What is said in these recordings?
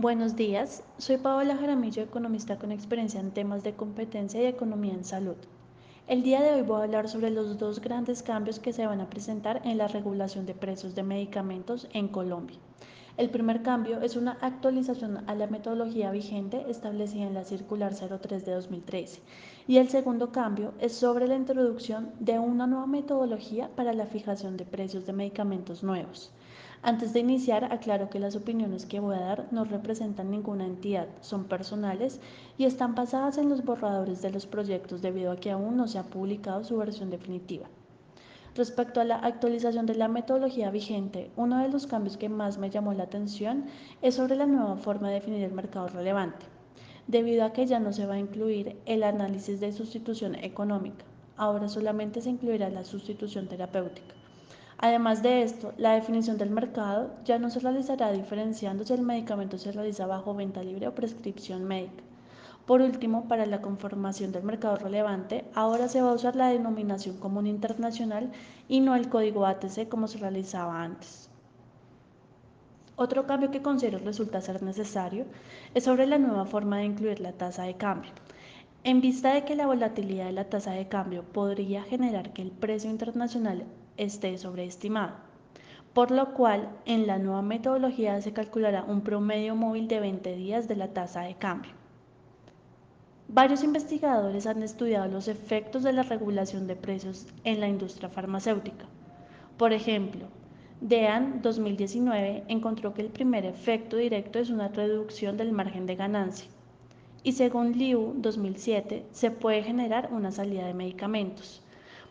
Buenos días, soy Paola Jaramillo, economista con experiencia en temas de competencia y economía en salud. El día de hoy voy a hablar sobre los dos grandes cambios que se van a presentar en la regulación de precios de medicamentos en Colombia. El primer cambio es una actualización a la metodología vigente establecida en la Circular 03 de 2013 y el segundo cambio es sobre la introducción de una nueva metodología para la fijación de precios de medicamentos nuevos. Antes de iniciar, aclaro que las opiniones que voy a dar no representan ninguna entidad, son personales y están basadas en los borradores de los proyectos debido a que aún no se ha publicado su versión definitiva. Respecto a la actualización de la metodología vigente, uno de los cambios que más me llamó la atención es sobre la nueva forma de definir el mercado relevante, debido a que ya no se va a incluir el análisis de sustitución económica, ahora solamente se incluirá la sustitución terapéutica. Además de esto, la definición del mercado ya no se realizará diferenciando si el medicamento se realiza bajo venta libre o prescripción médica. Por último, para la conformación del mercado relevante, ahora se va a usar la denominación común internacional y no el código ATC como se realizaba antes. Otro cambio que considero resulta ser necesario es sobre la nueva forma de incluir la tasa de cambio. En vista de que la volatilidad de la tasa de cambio podría generar que el precio internacional esté sobreestimado, por lo cual en la nueva metodología se calculará un promedio móvil de 20 días de la tasa de cambio. Varios investigadores han estudiado los efectos de la regulación de precios en la industria farmacéutica. Por ejemplo, DEAN 2019 encontró que el primer efecto directo es una reducción del margen de ganancia y según Liu 2007 se puede generar una salida de medicamentos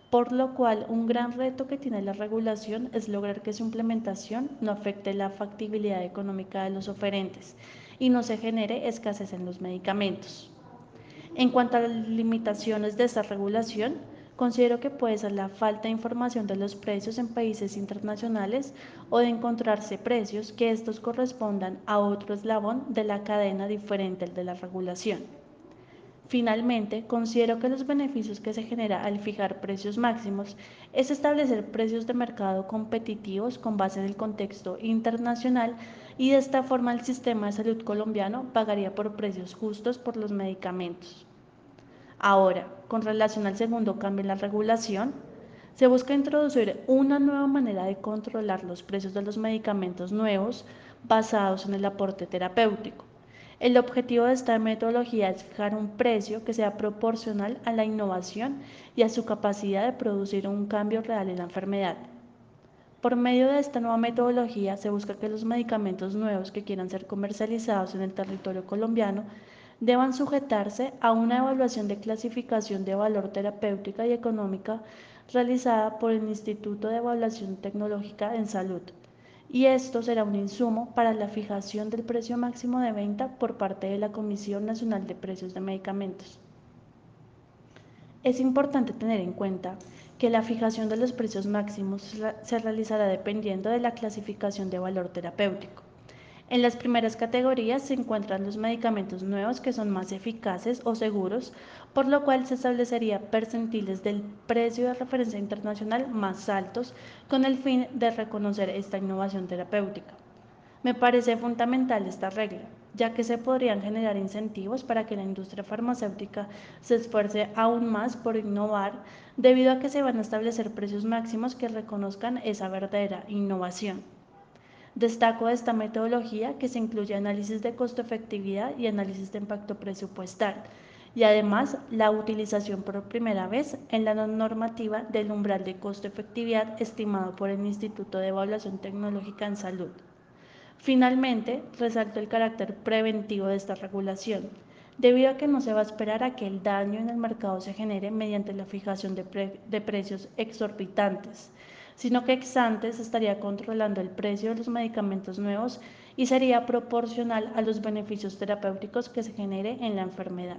por lo cual un gran reto que tiene la regulación es lograr que su implementación no afecte la factibilidad económica de los oferentes y no se genere escasez en los medicamentos. En cuanto a las limitaciones de esta regulación, considero que puede ser la falta de información de los precios en países internacionales o de encontrarse precios que estos correspondan a otro eslabón de la cadena diferente al de la regulación. Finalmente, considero que los beneficios que se genera al fijar precios máximos es establecer precios de mercado competitivos con base en el contexto internacional y de esta forma el sistema de salud colombiano pagaría por precios justos por los medicamentos. Ahora, con relación al segundo cambio en la regulación, se busca introducir una nueva manera de controlar los precios de los medicamentos nuevos basados en el aporte terapéutico el objetivo de esta metodología es fijar un precio que sea proporcional a la innovación y a su capacidad de producir un cambio real en la enfermedad. Por medio de esta nueva metodología se busca que los medicamentos nuevos que quieran ser comercializados en el territorio colombiano deban sujetarse a una evaluación de clasificación de valor terapéutica y económica realizada por el Instituto de Evaluación Tecnológica en Salud y esto será un insumo para la fijación del precio máximo de venta por parte de la Comisión Nacional de Precios de Medicamentos. Es importante tener en cuenta que la fijación de los precios máximos se realizará dependiendo de la clasificación de valor terapéutico. En las primeras categorías se encuentran los medicamentos nuevos que son más eficaces o seguros, por lo cual se establecería percentiles del precio de referencia internacional más altos con el fin de reconocer esta innovación terapéutica. Me parece fundamental esta regla, ya que se podrían generar incentivos para que la industria farmacéutica se esfuerce aún más por innovar, debido a que se van a establecer precios máximos que reconozcan esa verdadera innovación. Destaco de esta metodología que se incluye análisis de costo-efectividad y análisis de impacto presupuestal y además la utilización por primera vez en la normativa del umbral de costo-efectividad estimado por el Instituto de Evaluación Tecnológica en Salud. Finalmente, resalto el carácter preventivo de esta regulación, debido a que no se va a esperar a que el daño en el mercado se genere mediante la fijación de, de precios exorbitantes, sino que ex antes estaría controlando el precio de los medicamentos nuevos y sería proporcional a los beneficios terapéuticos que se genere en la enfermedad.